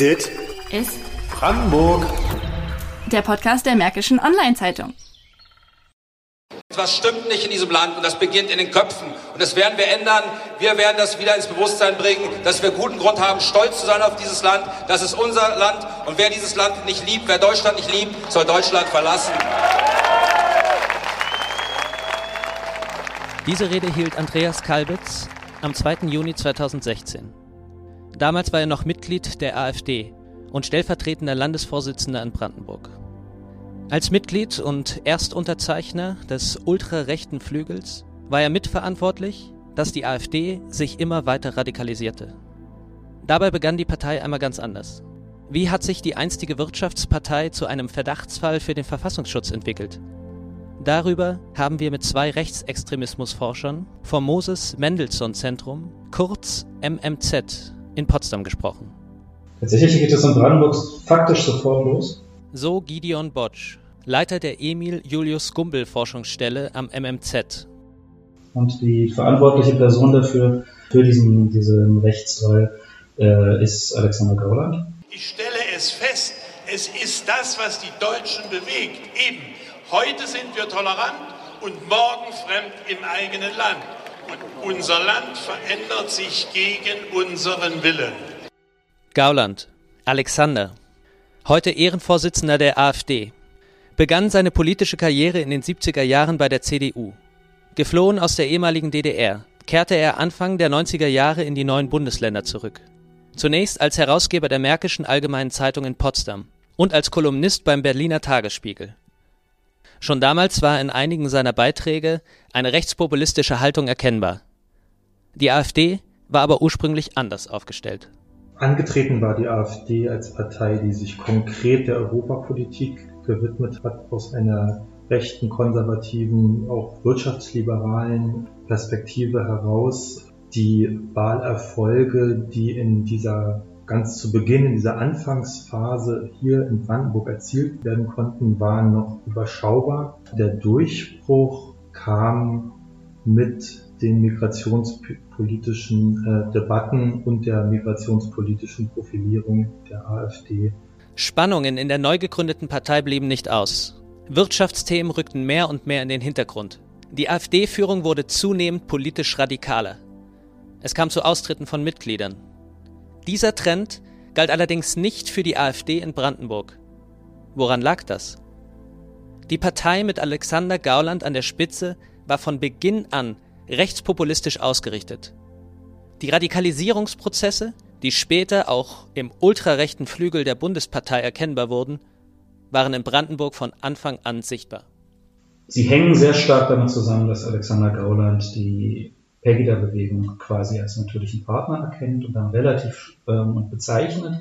Dit ist Brandenburg. der Podcast der Märkischen Online-Zeitung. Etwas stimmt nicht in diesem Land und das beginnt in den Köpfen. Und das werden wir ändern. Wir werden das wieder ins Bewusstsein bringen, dass wir guten Grund haben, stolz zu sein auf dieses Land. Das ist unser Land. Und wer dieses Land nicht liebt, wer Deutschland nicht liebt, soll Deutschland verlassen. Diese Rede hielt Andreas Kalbitz am 2. Juni 2016. Damals war er noch Mitglied der AfD und stellvertretender Landesvorsitzender in Brandenburg. Als Mitglied und Erstunterzeichner des ultrarechten Flügels war er mitverantwortlich, dass die AfD sich immer weiter radikalisierte. Dabei begann die Partei einmal ganz anders. Wie hat sich die einstige Wirtschaftspartei zu einem Verdachtsfall für den Verfassungsschutz entwickelt? Darüber haben wir mit zwei Rechtsextremismusforschern vom Moses Mendelssohn Zentrum, kurz MMZ, in Potsdam gesprochen. Tatsächlich geht es in Brandenburg faktisch sofort los. So Gideon Botsch, Leiter der Emil Julius Gumbel Forschungsstelle am MMZ. Und die verantwortliche Person dafür, für diesen, diesen Rechtsfall, äh, ist Alexander Gauland. Ich stelle es fest, es ist das, was die Deutschen bewegt. Eben, heute sind wir tolerant und morgen fremd im eigenen Land. Unser Land verändert sich gegen unseren Willen. Gauland, Alexander, heute Ehrenvorsitzender der AfD, begann seine politische Karriere in den 70er Jahren bei der CDU. Geflohen aus der ehemaligen DDR, kehrte er Anfang der 90er Jahre in die neuen Bundesländer zurück. Zunächst als Herausgeber der Märkischen Allgemeinen Zeitung in Potsdam und als Kolumnist beim Berliner Tagesspiegel. Schon damals war in einigen seiner Beiträge eine rechtspopulistische Haltung erkennbar. Die AfD war aber ursprünglich anders aufgestellt. Angetreten war die AfD als Partei, die sich konkret der Europapolitik gewidmet hat, aus einer rechten, konservativen, auch wirtschaftsliberalen Perspektive heraus. Die Wahlerfolge, die in dieser ganz zu Beginn, in dieser Anfangsphase hier in Brandenburg erzielt werden konnten, waren noch überschaubar. Der Durchbruch kam mit den migrationspolitischen äh, Debatten und der migrationspolitischen Profilierung der AfD. Spannungen in der neu gegründeten Partei blieben nicht aus. Wirtschaftsthemen rückten mehr und mehr in den Hintergrund. Die AfD-Führung wurde zunehmend politisch radikaler. Es kam zu Austritten von Mitgliedern. Dieser Trend galt allerdings nicht für die AfD in Brandenburg. Woran lag das? Die Partei mit Alexander Gauland an der Spitze war von Beginn an rechtspopulistisch ausgerichtet. Die Radikalisierungsprozesse, die später auch im ultrarechten Flügel der Bundespartei erkennbar wurden, waren in Brandenburg von Anfang an sichtbar. Sie hängen sehr stark damit zusammen, dass Alexander Gauland die Pegida-Bewegung quasi als natürlichen Partner erkennt und dann relativ ähm, bezeichnet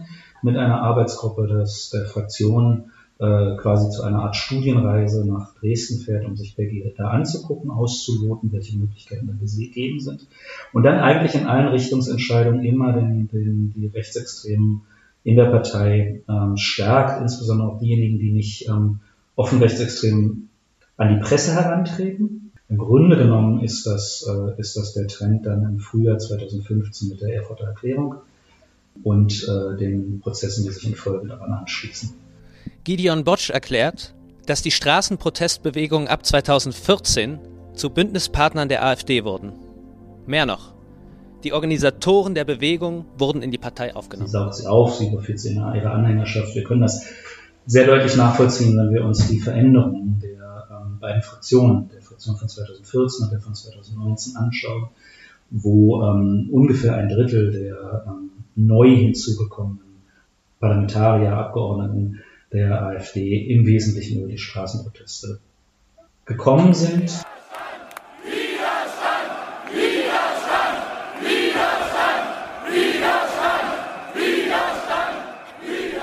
mit einer Arbeitsgruppe des, der Fraktion äh, quasi zu einer Art Studienreise nach Dresden fährt, um sich Pegida anzugucken, auszuloten, welche Möglichkeiten da gegeben sind. Und dann eigentlich in allen Richtungsentscheidungen immer den, den, die Rechtsextremen in der Partei ähm, stärkt, insbesondere auch diejenigen, die nicht ähm, offen rechtsextrem an die Presse herantreten, im Grunde genommen ist das, äh, ist das der Trend dann im Frühjahr 2015 mit der Erfurter Erklärung und äh, den Prozessen, die sich in Folge daran anschließen. Gideon Botsch erklärt, dass die Straßenprotestbewegungen ab 2014 zu Bündnispartnern der AfD wurden. Mehr noch, die Organisatoren der Bewegung wurden in die Partei aufgenommen. Sie saugt sie auf, sie in ihre Anhängerschaft. Wir können das sehr deutlich nachvollziehen, wenn wir uns die Veränderungen der ähm, beiden Fraktionen, der Fraktion von 2014 und der von 2019 anschauen, wo ähm, ungefähr ein Drittel der ähm, neu hinzugekommenen Parlamentarier, Abgeordneten der AfD im Wesentlichen über die Straßenproteste gekommen sind.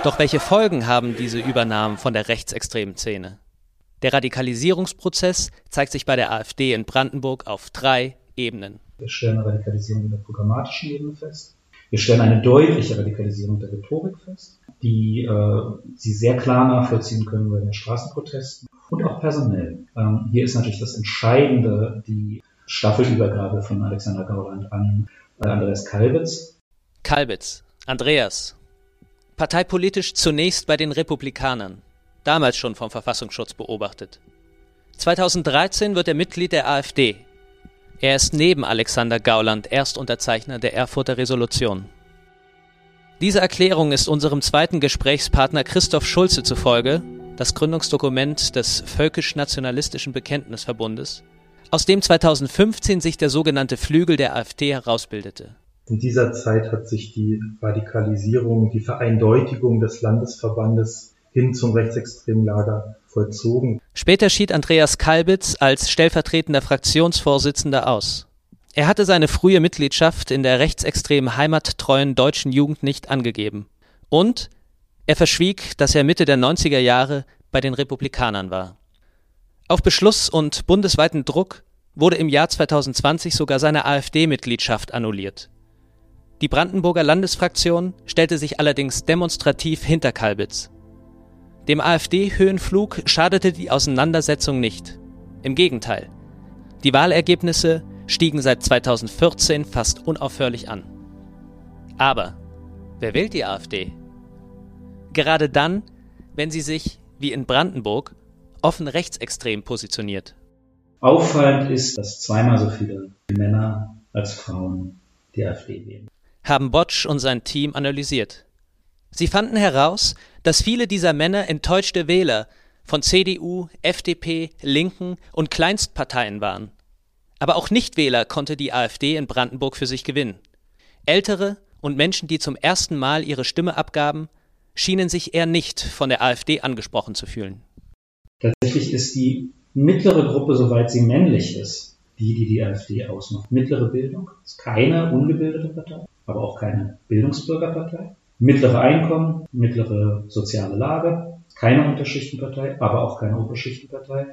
Doch welche Folgen haben diese Übernahmen von der rechtsextremen Szene? Der Radikalisierungsprozess zeigt sich bei der AfD in Brandenburg auf drei Ebenen. Wir stellen Radikalisierung in der programmatischen Ebene fest. Wir stellen eine deutliche Radikalisierung der Rhetorik fest, die äh, Sie sehr klar nachvollziehen können bei den Straßenprotesten und auch personell. Ähm, hier ist natürlich das Entscheidende die Staffelübergabe von Alexander Gauland an äh, Andreas Kalbitz. Kalbitz, Andreas, Parteipolitisch zunächst bei den Republikanern, damals schon vom Verfassungsschutz beobachtet. 2013 wird er Mitglied der AfD. Er ist neben Alexander Gauland Erstunterzeichner der Erfurter Resolution. Diese Erklärung ist unserem zweiten Gesprächspartner Christoph Schulze zufolge das Gründungsdokument des völkisch-nationalistischen Bekenntnisverbundes, aus dem 2015 sich der sogenannte Flügel der AfD herausbildete. In dieser Zeit hat sich die Radikalisierung, die Vereindeutigung des Landesverbandes hin zum rechtsextremen Lager vollzogen. Später schied Andreas Kalbitz als stellvertretender Fraktionsvorsitzender aus. Er hatte seine frühe Mitgliedschaft in der rechtsextremen heimattreuen deutschen Jugend nicht angegeben. Und er verschwieg, dass er Mitte der 90er Jahre bei den Republikanern war. Auf Beschluss und bundesweiten Druck wurde im Jahr 2020 sogar seine AfD-Mitgliedschaft annulliert. Die Brandenburger Landesfraktion stellte sich allerdings demonstrativ hinter Kalbitz. Dem AfD-Höhenflug schadete die Auseinandersetzung nicht. Im Gegenteil. Die Wahlergebnisse stiegen seit 2014 fast unaufhörlich an. Aber wer wählt die AfD? Gerade dann, wenn sie sich, wie in Brandenburg, offen rechtsextrem positioniert. Auffallend ist, dass zweimal so viele Männer als Frauen die AfD wählen. Haben Botsch und sein Team analysiert. Sie fanden heraus, dass viele dieser Männer enttäuschte Wähler von CDU, FDP, Linken und Kleinstparteien waren. Aber auch Nichtwähler konnte die AfD in Brandenburg für sich gewinnen. Ältere und Menschen, die zum ersten Mal ihre Stimme abgaben, schienen sich eher nicht von der AfD angesprochen zu fühlen. Tatsächlich ist die mittlere Gruppe, soweit sie männlich ist, die, die die AfD ausmacht. Mittlere Bildung ist keine ungebildete Partei, aber auch keine Bildungsbürgerpartei. Mittlere Einkommen, mittlere soziale Lage, keine Unterschichtenpartei, aber auch keine Oberschichtenpartei.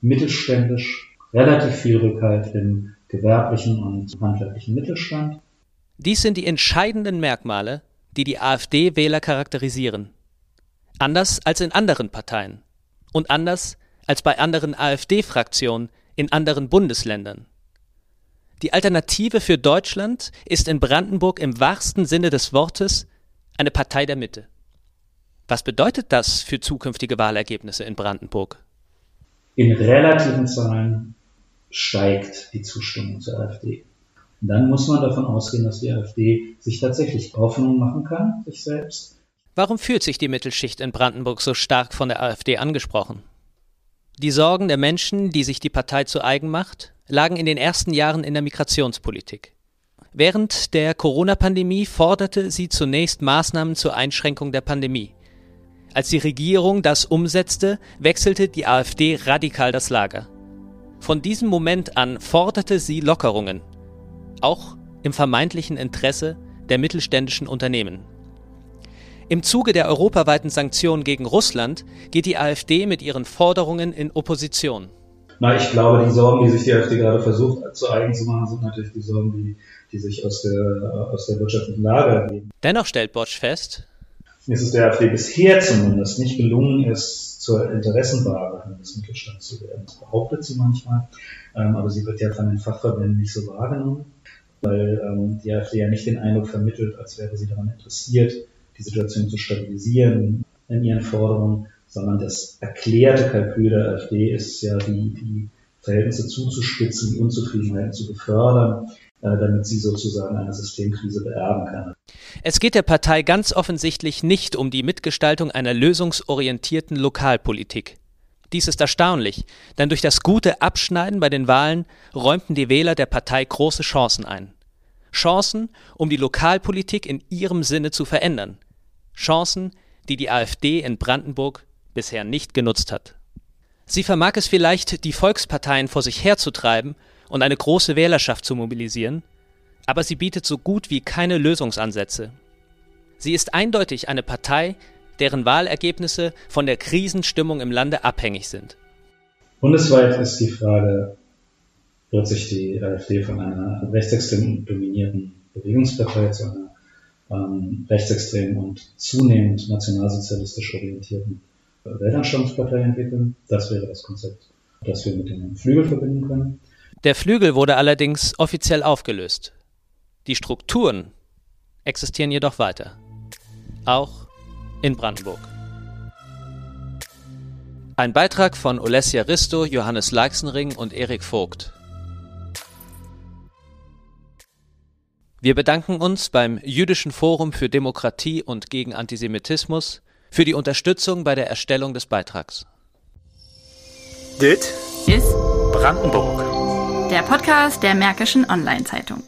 Mittelständisch, relativ viel Rückhalt im gewerblichen und handwerklichen Mittelstand. Dies sind die entscheidenden Merkmale, die die AfD-Wähler charakterisieren. Anders als in anderen Parteien und anders als bei anderen AfD-Fraktionen in anderen Bundesländern. Die Alternative für Deutschland ist in Brandenburg im wahrsten Sinne des Wortes eine Partei der Mitte. Was bedeutet das für zukünftige Wahlergebnisse in Brandenburg? In relativen Zahlen steigt die Zustimmung zur AfD dann muss man davon ausgehen, dass die AfD sich tatsächlich Hoffnung machen kann, sich selbst. Warum fühlt sich die Mittelschicht in Brandenburg so stark von der AfD angesprochen? Die Sorgen der Menschen, die sich die Partei zu eigen macht, lagen in den ersten Jahren in der Migrationspolitik. Während der Corona-Pandemie forderte sie zunächst Maßnahmen zur Einschränkung der Pandemie. Als die Regierung das umsetzte, wechselte die AfD radikal das Lager. Von diesem Moment an forderte sie Lockerungen, auch im vermeintlichen Interesse der mittelständischen Unternehmen. Im Zuge der europaweiten Sanktionen gegen Russland geht die AfD mit ihren Forderungen in Opposition. Na, ich glaube, die Sorgen, die sich die AfD gerade versucht zu eigen zu machen, sind natürlich die Sorgen, die, die sich aus der, aus der wirtschaftlichen Lage ergeben. Dennoch stellt Bosch fest, es ist der AfD bisher zumindest nicht gelungen, es zur Interessenwahre des Mittelstands zu werden. Das behauptet sie manchmal, ähm, aber sie wird ja von den Fachverbänden nicht so wahrgenommen weil ähm, die AfD ja nicht den Eindruck vermittelt, als wäre sie daran interessiert, die Situation zu stabilisieren in ihren Forderungen, sondern das erklärte Kalkül der AfD ist ja, die, die Verhältnisse zuzuspitzen, die Unzufriedenheit zu befördern, äh, damit sie sozusagen eine Systemkrise beerben kann. Es geht der Partei ganz offensichtlich nicht um die Mitgestaltung einer lösungsorientierten Lokalpolitik. Dies ist erstaunlich, denn durch das gute Abschneiden bei den Wahlen räumten die Wähler der Partei große Chancen ein. Chancen, um die Lokalpolitik in ihrem Sinne zu verändern. Chancen, die die AfD in Brandenburg bisher nicht genutzt hat. Sie vermag es vielleicht, die Volksparteien vor sich herzutreiben und eine große Wählerschaft zu mobilisieren, aber sie bietet so gut wie keine Lösungsansätze. Sie ist eindeutig eine Partei, deren Wahlergebnisse von der Krisenstimmung im Lande abhängig sind. Bundesweit ist die Frage, wird sich die AfD von einer rechtsextrem dominierten Bewegungspartei zu einer ähm, rechtsextrem und zunehmend nationalsozialistisch orientierten Weltanschauungspartei entwickeln. Das wäre das Konzept, das wir mit dem Flügel verbinden können. Der Flügel wurde allerdings offiziell aufgelöst. Die Strukturen existieren jedoch weiter. Auch in Brandenburg. Ein Beitrag von Olesja Risto, Johannes Leixenring und Erik Vogt. Wir bedanken uns beim Jüdischen Forum für Demokratie und gegen Antisemitismus für die Unterstützung bei der Erstellung des Beitrags. Dit ist Brandenburg. Der Podcast der Märkischen Online-Zeitung.